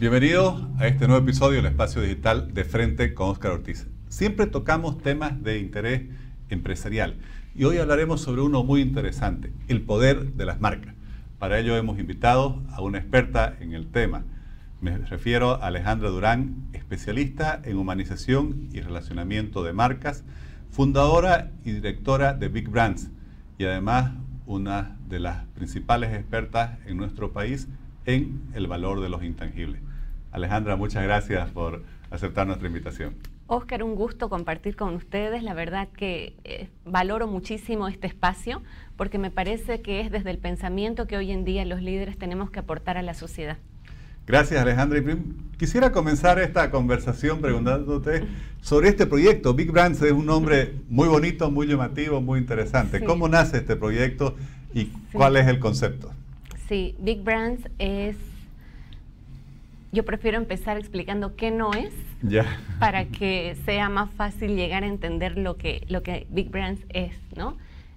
Bienvenidos a este nuevo episodio del Espacio Digital de Frente con Oscar Ortiz. Siempre tocamos temas de interés empresarial y hoy hablaremos sobre uno muy interesante, el poder de las marcas. Para ello hemos invitado a una experta en el tema. Me refiero a Alejandra Durán, especialista en humanización y relacionamiento de marcas, fundadora y directora de Big Brands y además una de las principales expertas en nuestro país en el valor de los intangibles. Alejandra, muchas gracias por aceptar nuestra invitación. Oscar, un gusto compartir con ustedes. La verdad que eh, valoro muchísimo este espacio porque me parece que es desde el pensamiento que hoy en día los líderes tenemos que aportar a la sociedad. Gracias Alejandra. Quisiera comenzar esta conversación preguntándote sobre este proyecto. Big Brands es un nombre muy bonito, muy llamativo, muy interesante. ¿Cómo nace este proyecto y cuál es el concepto? Sí, Big Brands es yo prefiero empezar explicando qué no es para que sea más fácil llegar a entender lo que, lo que Big Brands es, ¿no?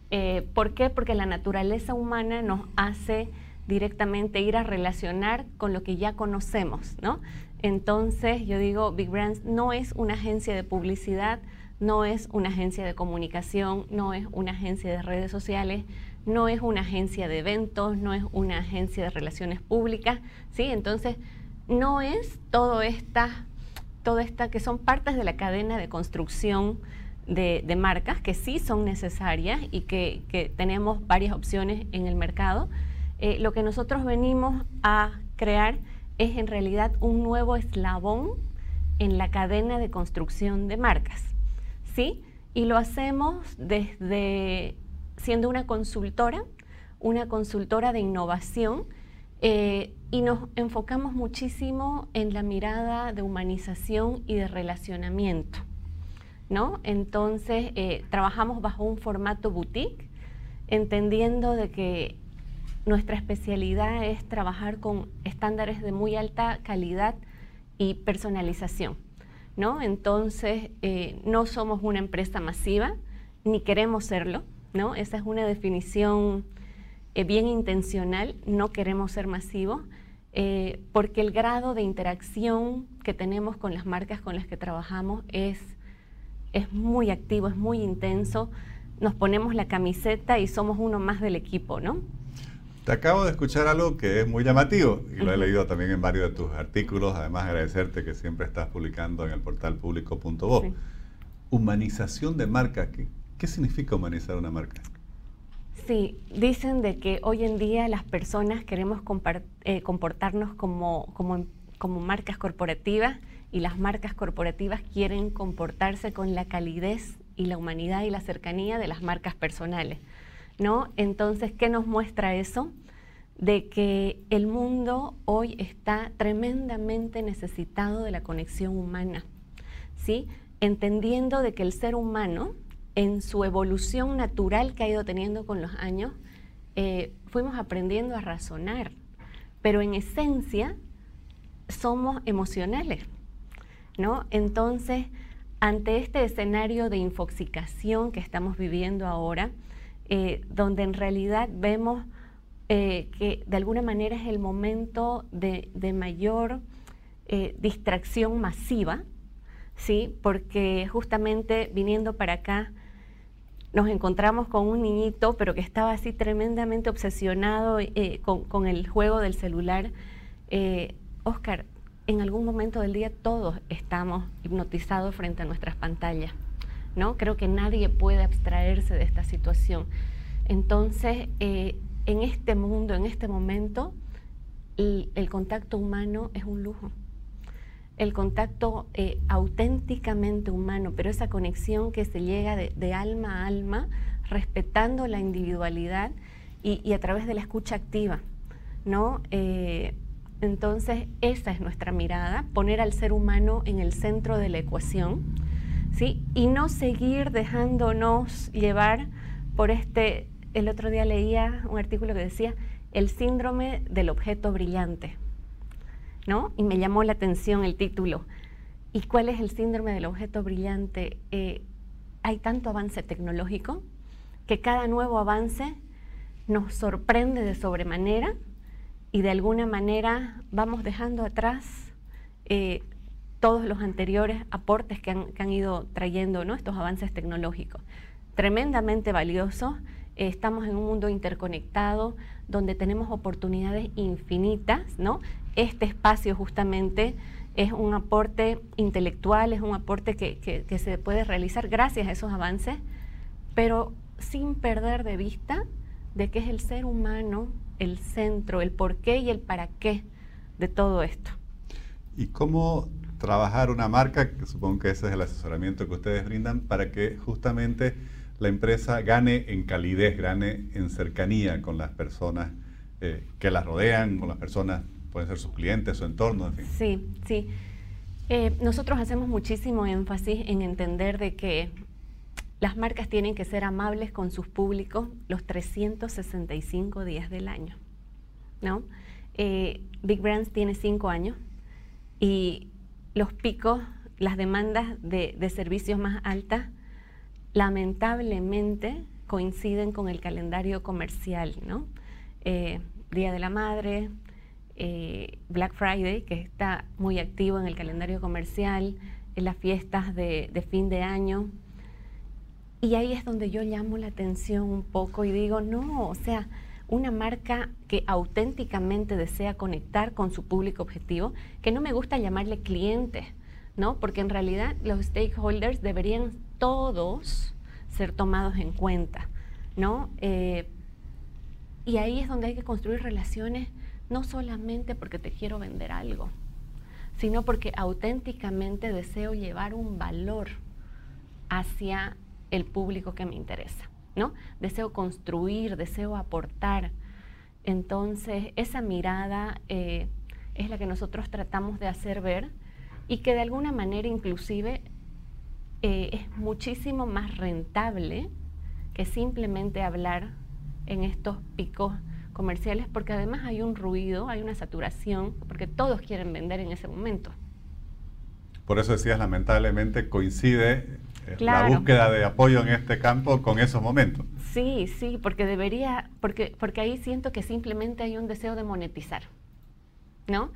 Eh, ¿Por qué? Porque la naturaleza humana nos hace directamente ir a relacionar con lo que ya conocemos, ¿no? Entonces, yo digo, Big Brands no es una agencia de publicidad, no es una agencia de comunicación, no es una agencia de redes sociales, no es una agencia de eventos, no es una agencia de relaciones públicas, ¿sí? Entonces, no es todo esta, toda esta, que son partes de la cadena de construcción de, marcas que sí son necesarias y que, tenemos varias opciones en el mercado. Eh, lo que nosotros venimos a crear es en realidad un nuevo eslabón en la cadena de construcción de marcas. ¿Sí? Y lo hacemos desde siendo una consultora, una consultora de innovación eh, y nos enfocamos muchísimo en la mirada de humanización y de relacionamiento. ¿no? Entonces, eh, trabajamos bajo un formato boutique, entendiendo de que nuestra especialidad es trabajar con estándares de muy alta calidad y personalización. ¿no? Entonces, eh, no somos una empresa masiva, ni queremos serlo. ¿no? Esa es una definición eh, bien intencional, no queremos ser masivos, eh, porque el grado de interacción que tenemos con las marcas con las que trabajamos es, es muy activo, es muy intenso. Nos ponemos la camiseta y somos uno más del equipo, ¿no? Te acabo de escuchar algo que es muy llamativo y lo he leído también en varios de tus artículos. Además, agradecerte que siempre estás publicando en el portal público.bo. Humanización de marca. ¿Qué, ¿Qué significa humanizar una marca? Sí, dicen de que hoy en día las personas queremos eh, comportarnos como, como, marcas corporativas y las marcas corporativas quieren comportarse con la calidez y la humanidad y la cercanía de las marcas personales. ¿no? Entonces, ¿qué nos muestra eso? De que el mundo hoy está tremendamente necesitado de la conexión humana, ¿sí? entendiendo de que el ser humano en su evolución natural que ha ido teniendo con los años, eh, fuimos aprendiendo a razonar, pero en esencia somos emocionales, ¿no? Entonces, ante este escenario de infoxicación que estamos viviendo ahora, eh, donde en realidad vemos eh, que de alguna manera es el momento de, de mayor distracción masiva, ¿sí? Porque justamente viniendo para acá, nos encontramos con un niñito, pero que estaba así tremendamente obsesionado eh, con, el juego del celular. Eh, Oscar, en algún momento del día todos estamos hipnotizados frente a nuestras pantallas, ¿no? Creo que nadie puede abstraerse de esta situación. Entonces, eh, en este mundo, en este momento, el contacto humano es un lujo el contacto eh, auténticamente humano, pero esa conexión que se llega de, alma a alma, respetando la individualidad y, a través de la escucha activa, ¿no? Eh, entonces, esa es nuestra mirada, poner al ser humano en el centro de la ecuación, ¿sí? Y no seguir dejándonos llevar por este, el otro día leía un artículo que decía, el síndrome del objeto brillante. Y me llamó la atención el título. ¿Y cuál es el síndrome del objeto brillante? Eh, hay tanto avance tecnológico que cada nuevo avance nos sorprende de sobremanera y de alguna manera vamos dejando atrás eh, todos los anteriores aportes que han, ido trayendo ¿no? estos avances tecnológicos. Tremendamente valiosos. estamos en un mundo interconectado donde tenemos oportunidades infinitas. ¿no? Este espacio justamente es un aporte intelectual, es un aporte que, se puede realizar gracias a esos avances, pero sin perder de vista de que es el ser humano el centro, el por qué y el para qué de todo esto. ¿Y cómo trabajar una marca, que supongo que ese es el asesoramiento que ustedes brindan, para que justamente la empresa gane en calidez, gane en cercanía con las personas eh, que la rodean, con las personas, pueden ser sus clientes, su entorno, en fin. Sí, sí. Eh, nosotros hacemos muchísimo énfasis en entender de que las marcas tienen que ser amables con sus públicos los 365 días del año. ¿no? Eh, Big Brands tiene cinco años y los picos, las demandas de, servicios más altas, lamentablemente coinciden con el calendario comercial, ¿no? Eh, Día de la Madre, eh, Black Friday, que está muy activo en el calendario comercial, en las fiestas de, fin de año. Y ahí es donde yo llamo la atención un poco y digo, no, o sea, una marca que auténticamente desea conectar con su público objetivo, que no me gusta llamarle clientes, ¿no? Porque en realidad los stakeholders deberían todos ser tomados en cuenta, ¿no? Eh, y ahí es donde hay que construir relaciones, no solamente porque te quiero vender algo, sino porque auténticamente deseo llevar un valor hacia el público que me interesa. ¿no? Deseo construir, deseo aportar. Entonces, esa mirada eh, es la que nosotros tratamos de hacer ver y que de alguna manera inclusive eh, es muchísimo más rentable que simplemente hablar en estos picos comerciales, porque además hay un ruido, hay una saturación, porque todos quieren vender en ese momento. Por eso decías, lamentablemente coincide la búsqueda de apoyo en este campo con esos momentos. Sí, sí, porque debería, porque, porque ahí siento que simplemente hay un deseo de monetizar, ¿no?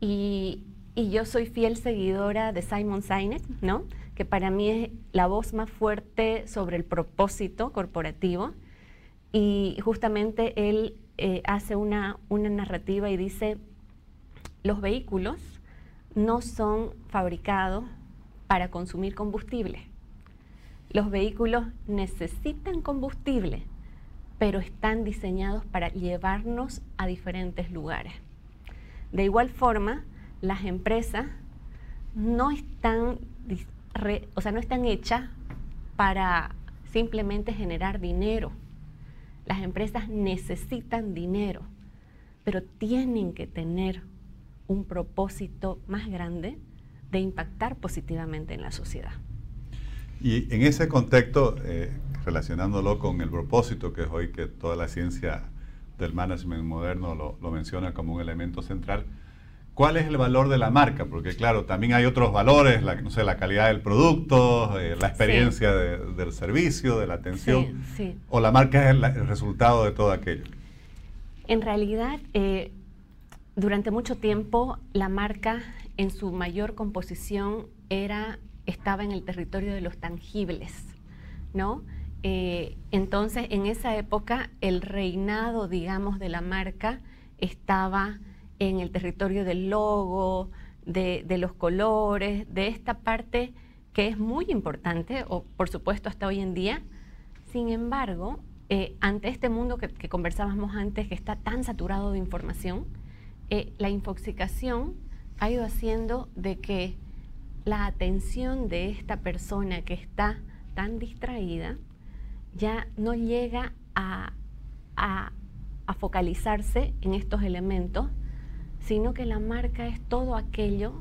Y, y yo soy fiel seguidora de Simon Sinek, ¿no? Que para mí es la voz más fuerte sobre el propósito corporativo. Y justamente él eh, hace una, una narrativa y dice, los vehículos no son fabricados para consumir combustible los vehículos necesitan combustible, pero están diseñados para llevarnos a diferentes lugares. De igual forma, las empresas no están, o sea, no están hechas para simplemente generar dinero. Las empresas necesitan dinero, pero tienen que tener un propósito más grande de impactar positivamente en la sociedad. Y en ese contexto, eh, relacionándolo con el propósito, que es hoy que toda la ciencia del management moderno lo, menciona como un elemento central, ¿cuál es el valor de la marca? Porque claro, también hay otros valores, la, no sé, la calidad del producto, eh, la experiencia del servicio, de la atención, o la marca es el, resultado de todo aquello. En realidad, eh, durante mucho tiempo, la marca en su mayor composición era estaba en el territorio de los tangibles, ¿no? Eh, entonces, en esa época, el reinado, digamos, de la marca estaba en el territorio del logo, de, los colores, de esta parte que es muy importante, o por supuesto hasta hoy en día. Sin embargo, eh, ante este mundo que, conversábamos antes, que está tan saturado de información, eh, la infoxicación ha ido haciendo de que la atención de esta persona que está tan distraída ya no llega a, focalizarse en estos elementos, sino que la marca es todo aquello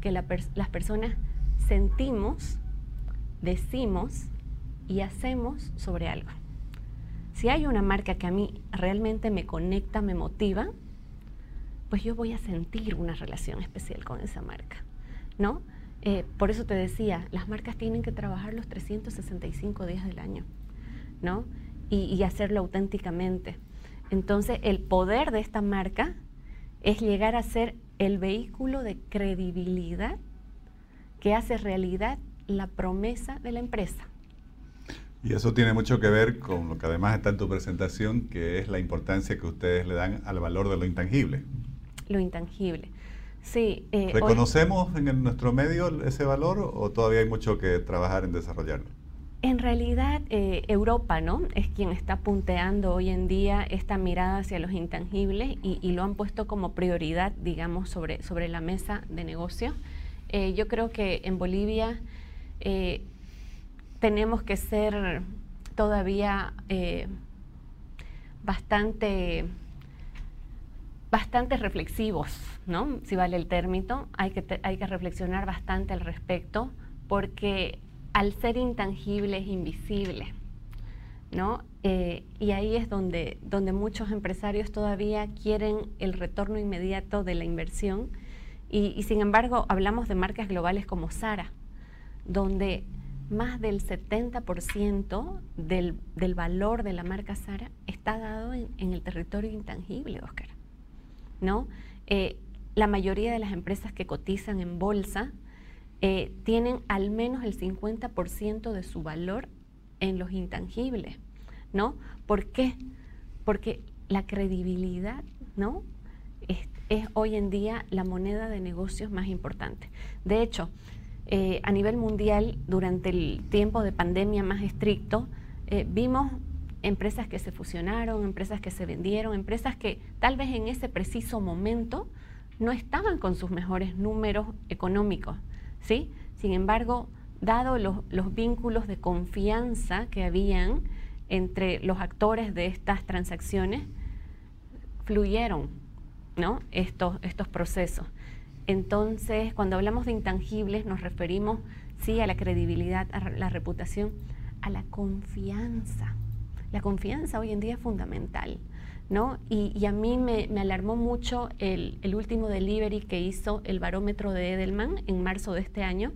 que las personas sentimos, decimos y hacemos sobre algo. Si hay una marca que a mí realmente me conecta, me motiva, pues yo voy a sentir una relación especial con esa marca, ¿no? Eh, por eso te decía, las marcas tienen que trabajar los 365 días del año, ¿no? Y, hacerlo auténticamente. Entonces, el poder de esta marca es llegar a ser el vehículo de credibilidad que hace realidad la promesa de la empresa. Y eso tiene mucho que ver con lo que además está en tu presentación, que es la importancia que ustedes le dan al valor de lo intangible. Lo intangible. Sí. Eh, ¿Reconocemos en nuestro medio ese valor o todavía hay mucho que trabajar en desarrollarlo? En realidad, eh, Europa ¿no? es quien está punteando hoy en día esta mirada hacia los intangibles y, lo han puesto como prioridad, digamos, sobre, sobre la mesa de negocio. Eh, yo creo que en Bolivia tenemos que ser todavía bastante bastante reflexivos, ¿no? Si vale el término, hay que, hay que reflexionar bastante al respecto, porque al ser intangible es invisible, ¿no? Eh, y ahí es donde, donde muchos empresarios todavía quieren el retorno inmediato de la inversión y, sin embargo hablamos de marcas globales como Sara, donde más del 70% del, del, valor de la marca Sara está dado en, en el territorio intangible, Oscar. ¿no? Eh, la mayoría de las empresas que cotizan en bolsa eh, tienen al menos el 50% de su valor en los intangibles, ¿no? ¿Por qué? Porque la credibilidad, ¿no? Es, hoy en día la moneda de negocios más importante. De hecho, eh, a nivel mundial, durante el tiempo de pandemia más estricto, vimos empresas que se fusionaron, empresas que se vendieron, empresas que tal vez en ese preciso momento no estaban con sus mejores números económicos, ¿sí? Sin embargo, dado los, vínculos de confianza que habían entre los actores de estas transacciones, fluyeron ¿no? estos, estos procesos. Entonces, cuando hablamos de intangibles, nos referimos, sí, a la credibilidad, a la reputación, a la confianza. La confianza hoy en día es fundamental. ¿no? Y, a mí me, alarmó mucho el, último delivery que hizo el barómetro de Edelman en marzo de este año.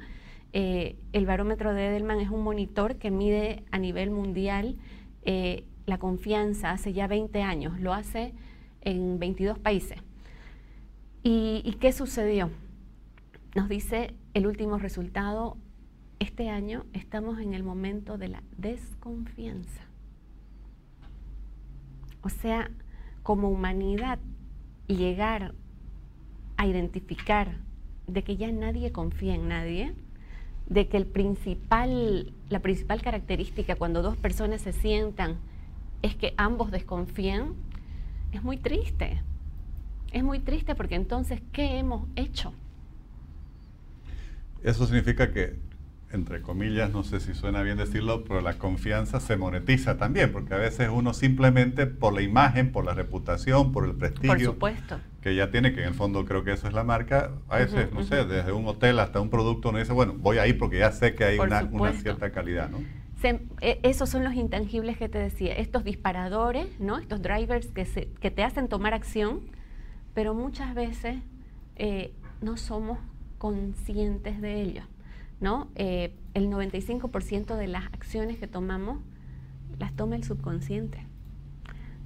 Eh, el barómetro de Edelman es un monitor que mide a nivel mundial eh, la confianza hace ya 20 años, lo hace en 22 países. ¿Y qué sucedió? Nos dice el último resultado, este año estamos en el momento de la desconfianza. O sea, como humanidad, llegar a identificar de que ya nadie confía en nadie, de que el principal, la principal característica cuando dos personas se sientan es que ambos desconfían, es muy triste. Es muy triste porque entonces, ¿qué hemos hecho? Eso significa que entre comillas, no sé si suena bien decirlo, pero la confianza se monetiza también, porque a veces uno simplemente por la imagen, por la reputación, por el prestigio que ya tiene, que en el fondo creo que eso es la marca, a veces, no sé, desde un hotel hasta un producto, uno dice, bueno, voy ahí porque ya sé que hay una, cierta calidad, ¿no? E, esos son los intangibles que te decía, estos disparadores, ¿no? estos drivers que, se, que te hacen tomar acción, pero muchas veces eh, no somos conscientes de ello. ¿No? Eh, el 95% de las acciones que tomamos las toma el subconsciente.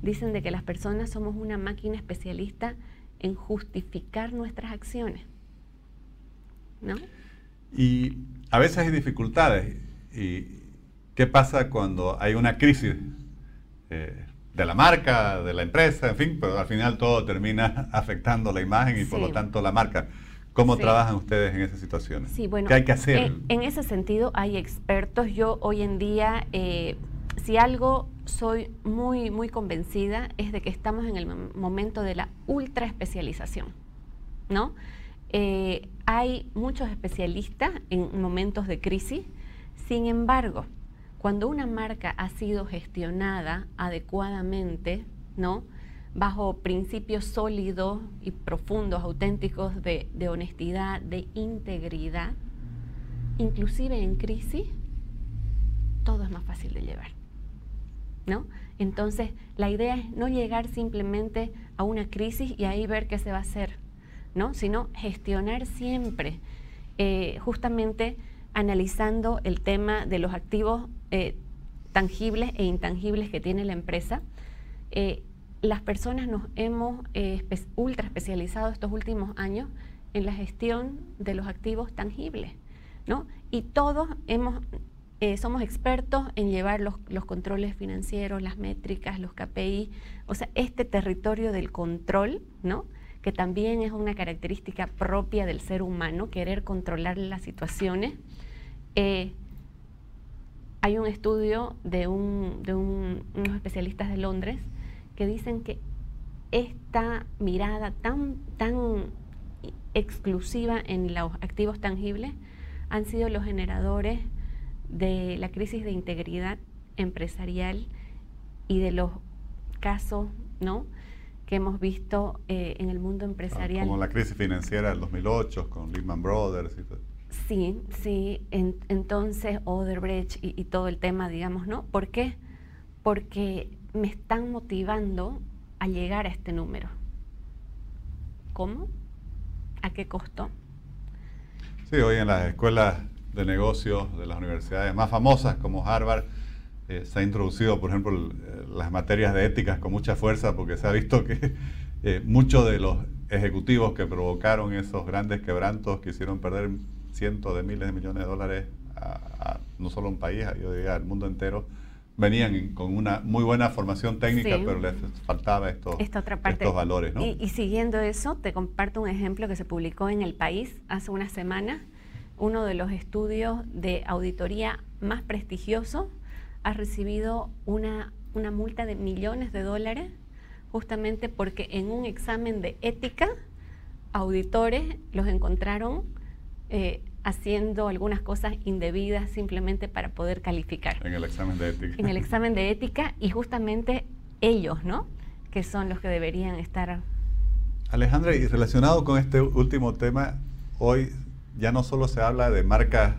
Dicen de que las personas somos una máquina especialista en justificar nuestras acciones. ¿No? Y a veces hay dificultades. ¿Y qué pasa cuando hay una crisis eh, de la marca, de la empresa, en fin, pero al final todo termina afectando la imagen y por lo tanto la marca? ¿Cómo trabajan ustedes en esas situaciones? Sí, bueno, ¿Qué hay que hacer? En, ese sentido hay expertos. Yo hoy en día, eh, si algo soy muy, muy convencida, es de que estamos en el momento de la ultra especialización, ¿no? Eh, hay muchos especialistas en momentos de crisis, sin embargo, cuando una marca ha sido gestionada adecuadamente, ¿no? Bajo principios sólidos y profundos, auténticos de, honestidad, de integridad, inclusive en crisis, todo es más fácil de llevar. ¿No? Entonces, la idea es no llegar simplemente a una crisis y ahí ver qué se va a hacer, ¿no? Sino gestionar siempre, eh, justamente analizando el tema de los activos eh, tangibles e intangibles que tiene la empresa, eh, las personas nos hemos eh, ultra especializado estos últimos años en la gestión de los activos tangibles, ¿no? Y todos hemos, eh, somos expertos en llevar los, los, controles financieros, las métricas, los KPI, o sea, este territorio del control, ¿no? Que también es una característica propia del ser humano, querer controlar las situaciones. Eh, hay un estudio de, un, de unos especialistas de Londres que dicen que esta mirada tan, tan exclusiva en los activos tangibles han sido los generadores de la crisis de integridad empresarial y de los casos ¿no? que hemos visto eh, en el mundo empresarial. Como la crisis financiera del 2008 con Lehman Brothers. Y todo. Sí, sí, entonces Oderbrecht y, y todo el tema, digamos, ¿no? ¿Por qué? Porque me están motivando a llegar a este número. ¿Cómo? ¿A qué costo? Sí, hoy en las escuelas de negocios de las universidades más famosas como Harvard eh, se ha introducido, por ejemplo, las materias de éticas con mucha fuerza porque se ha visto que eh, muchos de los ejecutivos que provocaron esos grandes quebrantos que hicieron perder cientos de miles de millones de dólares a, no solo un país, yo diría al mundo entero, venían con una muy buena formación técnica, pero les faltaba esto, estos valores. Y, siguiendo eso, te comparto un ejemplo que se publicó en El País hace una semana. Uno de los estudios de auditoría más prestigioso ha recibido una, una multa de millones de dólares justamente porque en un examen de ética, auditores los encontraron eh, haciendo algunas cosas indebidas simplemente para poder calificar. En el examen de ética. En el examen de ética y justamente ellos, ¿no? Que son los que deberían estar. Alejandra, y relacionado con este último tema, hoy ya no solo se habla de marcas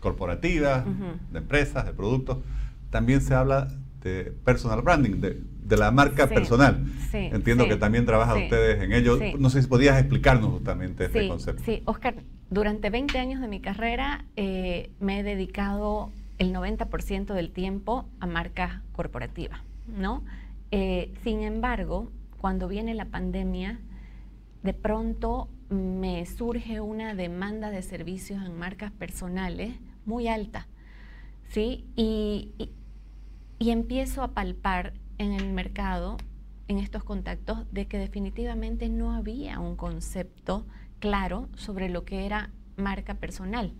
corporativas, de empresas, de productos, también se habla de personal branding, de, la marca personal. Entiendo que también trabajan ustedes en ello. No sé si podías explicarnos justamente este concepto. Sí, Oscar, durante 20 años de mi carrera eh, me he dedicado el 90% del tiempo a marcas corporativas, ¿no? Eh, sin embargo, cuando viene la pandemia, de pronto me surge una demanda de servicios en marcas personales muy alta, ¿sí? Y, y empiezo a palpar en el mercado, en estos contactos, de que definitivamente no había un concepto claro sobre lo que era marca personal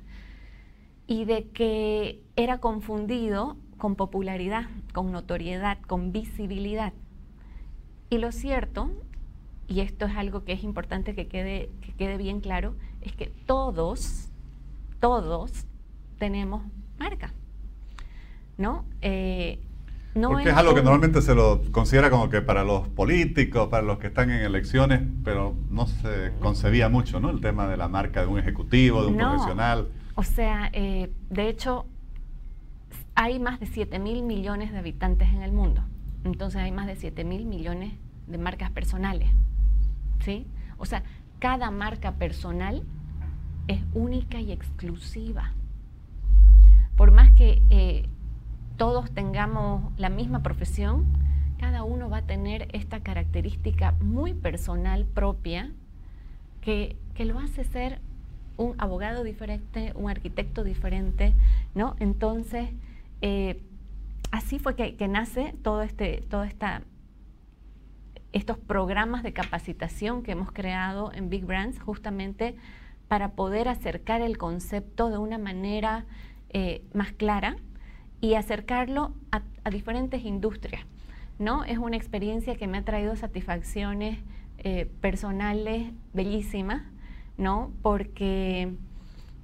y de que era confundido con popularidad, con notoriedad, con visibilidad. Y lo cierto, y esto es algo que es importante que quede, que quede bien claro, es que todos, todos tenemos marca. ¿No? Eh, porque es algo que normalmente se lo considera como que para los políticos, para los que están en elecciones, pero no se concebía mucho, ¿no? El tema de la marca de un ejecutivo, de un profesional. O sea, eh, de hecho, hay más de 7 mil millones de habitantes en el mundo. Entonces hay más de 7 mil millones de marcas personales. ¿Sí? O sea, cada marca personal es única y exclusiva. Por más que eh, todos tengamos la misma profesión, cada uno va a tener esta característica muy personal propia que, lo hace ser un abogado diferente, un arquitecto diferente, ¿no? Entonces, eh, así fue que, nace todo este, toda esta, estos programas de capacitación que hemos creado en Big Brands justamente para poder acercar el concepto de una manera eh, más clara y acercarlo a, diferentes industrias. ¿no? Es una experiencia que me ha traído satisfacciones eh, personales bellísimas, ¿no? porque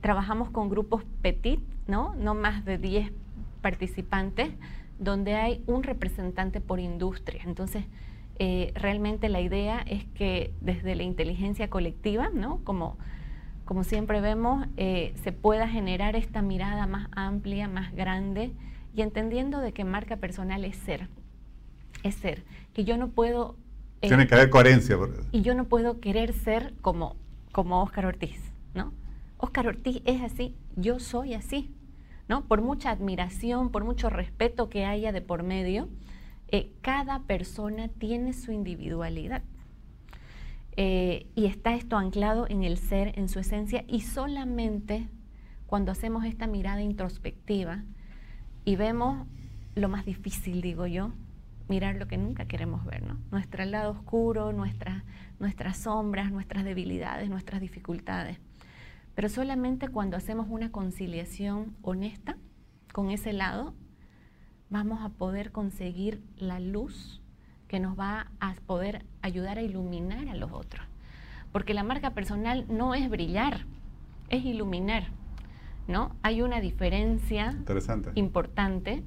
trabajamos con grupos petit, ¿no? no más de 10 participantes, donde hay un representante por industria. Entonces, eh, realmente la idea es que desde la inteligencia colectiva, ¿no? como, como siempre vemos, eh, se pueda generar esta mirada más amplia, más grande y entendiendo de que marca personal es ser, es ser, que yo no puedo... Eh, Tiene que haber coherencia. Y yo no puedo querer ser como, como Oscar Ortiz, ¿no? Oscar Ortiz es así, yo soy así, ¿no? Por mucha admiración, por mucho respeto que haya de por medio, eh, cada persona tiene su individualidad. Eh, y está esto anclado en el ser, en su esencia, y solamente cuando hacemos esta mirada introspectiva y vemos lo más difícil, digo yo, mirar lo que nunca queremos ver, ¿no? Nuestro lado oscuro, nuestras, nuestras sombras, nuestras debilidades, nuestras dificultades. Pero solamente cuando hacemos una conciliación honesta con ese lado, vamos a poder conseguir la luz que nos va a poder ayudar a iluminar a los otros. Porque la marca personal no es brillar, es iluminar. ¿no? Hay una diferencia importante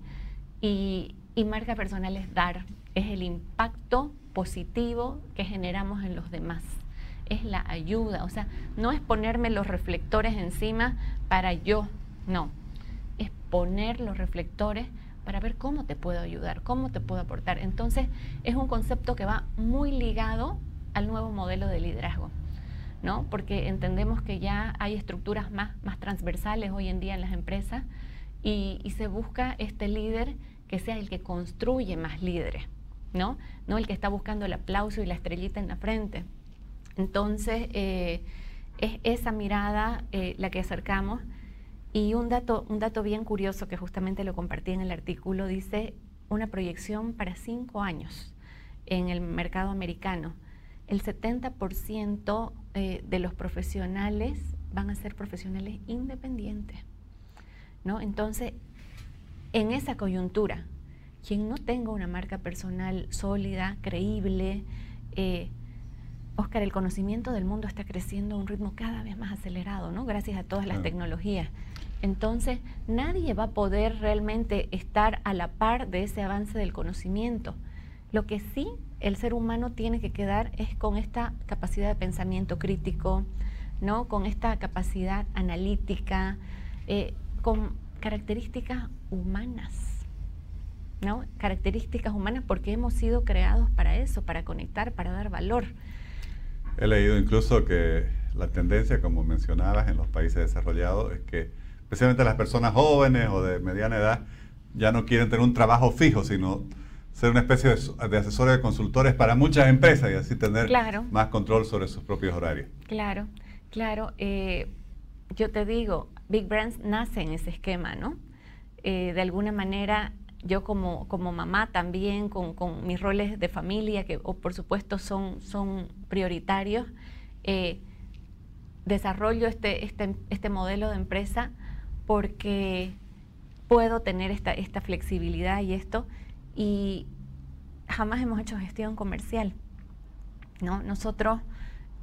y, y marca personal es dar, es el impacto positivo que generamos en los demás es la ayuda, o sea, no es ponerme los reflectores encima para yo, no, es poner los reflectores para ver cómo te puedo ayudar, cómo te puedo aportar. Entonces, es un concepto que va muy ligado al nuevo modelo de liderazgo, ¿no? Porque entendemos que ya hay estructuras más, más transversales hoy en día en las empresas y, se busca este líder que sea el que construye más líderes, ¿no? No el que está buscando el aplauso y la estrellita en la frente. Entonces, eh, es esa mirada eh, la que acercamos y un dato, un dato bien curioso que justamente lo compartí en el artículo, dice una proyección para cinco años en el mercado americano. El 70% eh, de los profesionales van a ser profesionales independientes. ¿no? Entonces, en esa coyuntura, quien no tenga una marca personal sólida, creíble, eh, Oscar, el conocimiento del mundo está creciendo a un ritmo cada vez más acelerado, ¿no? Gracias a todas las tecnologías. Entonces, nadie va a poder realmente estar a la par de ese avance del conocimiento. Lo que sí el ser humano tiene que quedar es con esta capacidad de pensamiento crítico, ¿no? con esta capacidad analítica, eh, con características humanas. ¿no? Características humanas porque hemos sido creados para eso, para conectar, para dar valor. He leído incluso que la tendencia, como mencionabas, en los países desarrollados es que especialmente las personas jóvenes o de mediana edad ya no quieren tener un trabajo fijo, sino ser una especie de, asesores de consultores para muchas empresas y así tener más control sobre sus propios horarios. Claro, claro. Eh, yo te digo, Big Brands nace en ese esquema, ¿no? Eh, de alguna manera yo como, como mamá también, con, con, mis roles de familia, que por supuesto son, son prioritarios, eh, desarrollo este, este, este, modelo de empresa porque puedo tener esta, esta flexibilidad y esto, y jamás hemos hecho gestión comercial. ¿no? Nosotros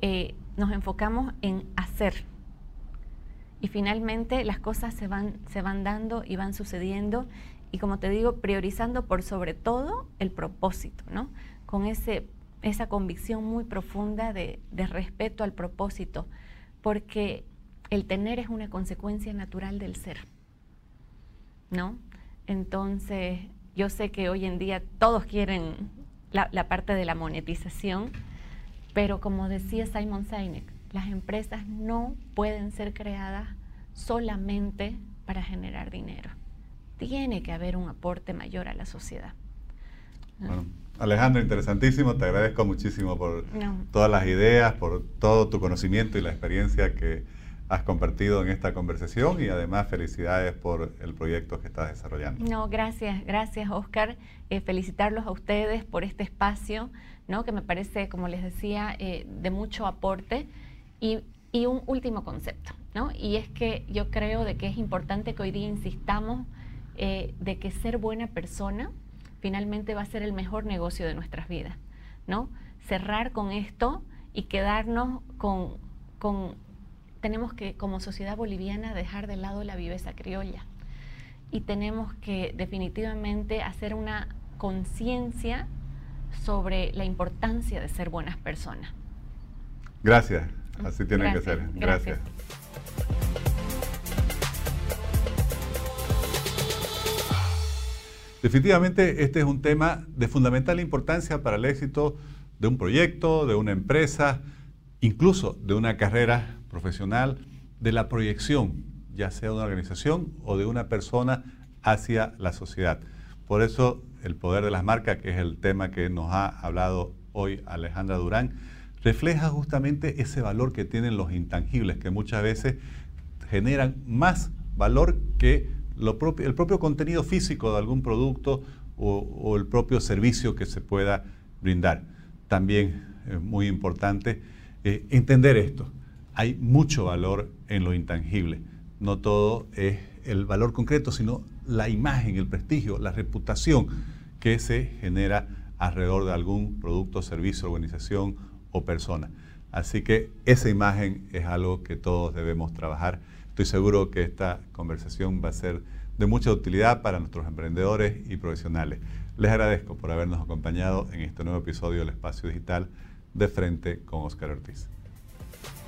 eh, nos enfocamos en hacer. Y finalmente las cosas se van, se van dando y van sucediendo y como te digo, priorizando por sobre todo el propósito, ¿no? Con ese, esa convicción muy profunda de, respeto al propósito, porque el tener es una consecuencia natural del ser, ¿no? Entonces, yo sé que hoy en día todos quieren la, la parte de la monetización, pero como decía Simon Sinek, las empresas no pueden ser creadas solamente para generar dinero tiene que haber un aporte mayor a la sociedad. Bueno, Alejandro, interesantísimo, te agradezco muchísimo por todas las ideas, por todo tu conocimiento y la experiencia que has compartido en esta conversación y además felicidades por el proyecto que estás desarrollando. No, gracias, gracias Oscar. Eh, felicitarlos a ustedes por este espacio, ¿no? que me parece, como les decía, eh, de mucho aporte. Y, y, un último concepto, ¿no? y es que yo creo de que es importante que hoy día insistamos eh, de que ser buena persona finalmente va a ser el mejor negocio de nuestras vidas, ¿no? Cerrar con esto y quedarnos con, con tenemos que como sociedad boliviana dejar de lado la viveza criolla y tenemos que definitivamente hacer una conciencia sobre la importancia de ser buenas personas. Gracias, así tiene que ser. gracias. Definitivamente este es un tema de fundamental importancia para el éxito de un proyecto, de una empresa, incluso de una carrera profesional, de la proyección, ya sea de una organización o de una persona hacia la sociedad. Por eso el poder de las marcas, que es el tema que nos ha hablado hoy Alejandra Durán, refleja justamente ese valor que tienen los intangibles, que muchas veces generan más valor que el propio contenido físico de algún producto o, el propio servicio que se pueda brindar. También es muy importante eh, entender esto. Hay mucho valor en lo intangible. No todo es el valor concreto, sino la imagen, el prestigio, la reputación que se genera alrededor de algún producto, servicio, organización o persona. Así que esa imagen es algo que todos debemos trabajar. Estoy seguro que esta conversación va a ser de mucha utilidad para nuestros emprendedores y profesionales. Les agradezco por habernos acompañado en este nuevo episodio del Espacio Digital de Frente con Oscar Ortiz.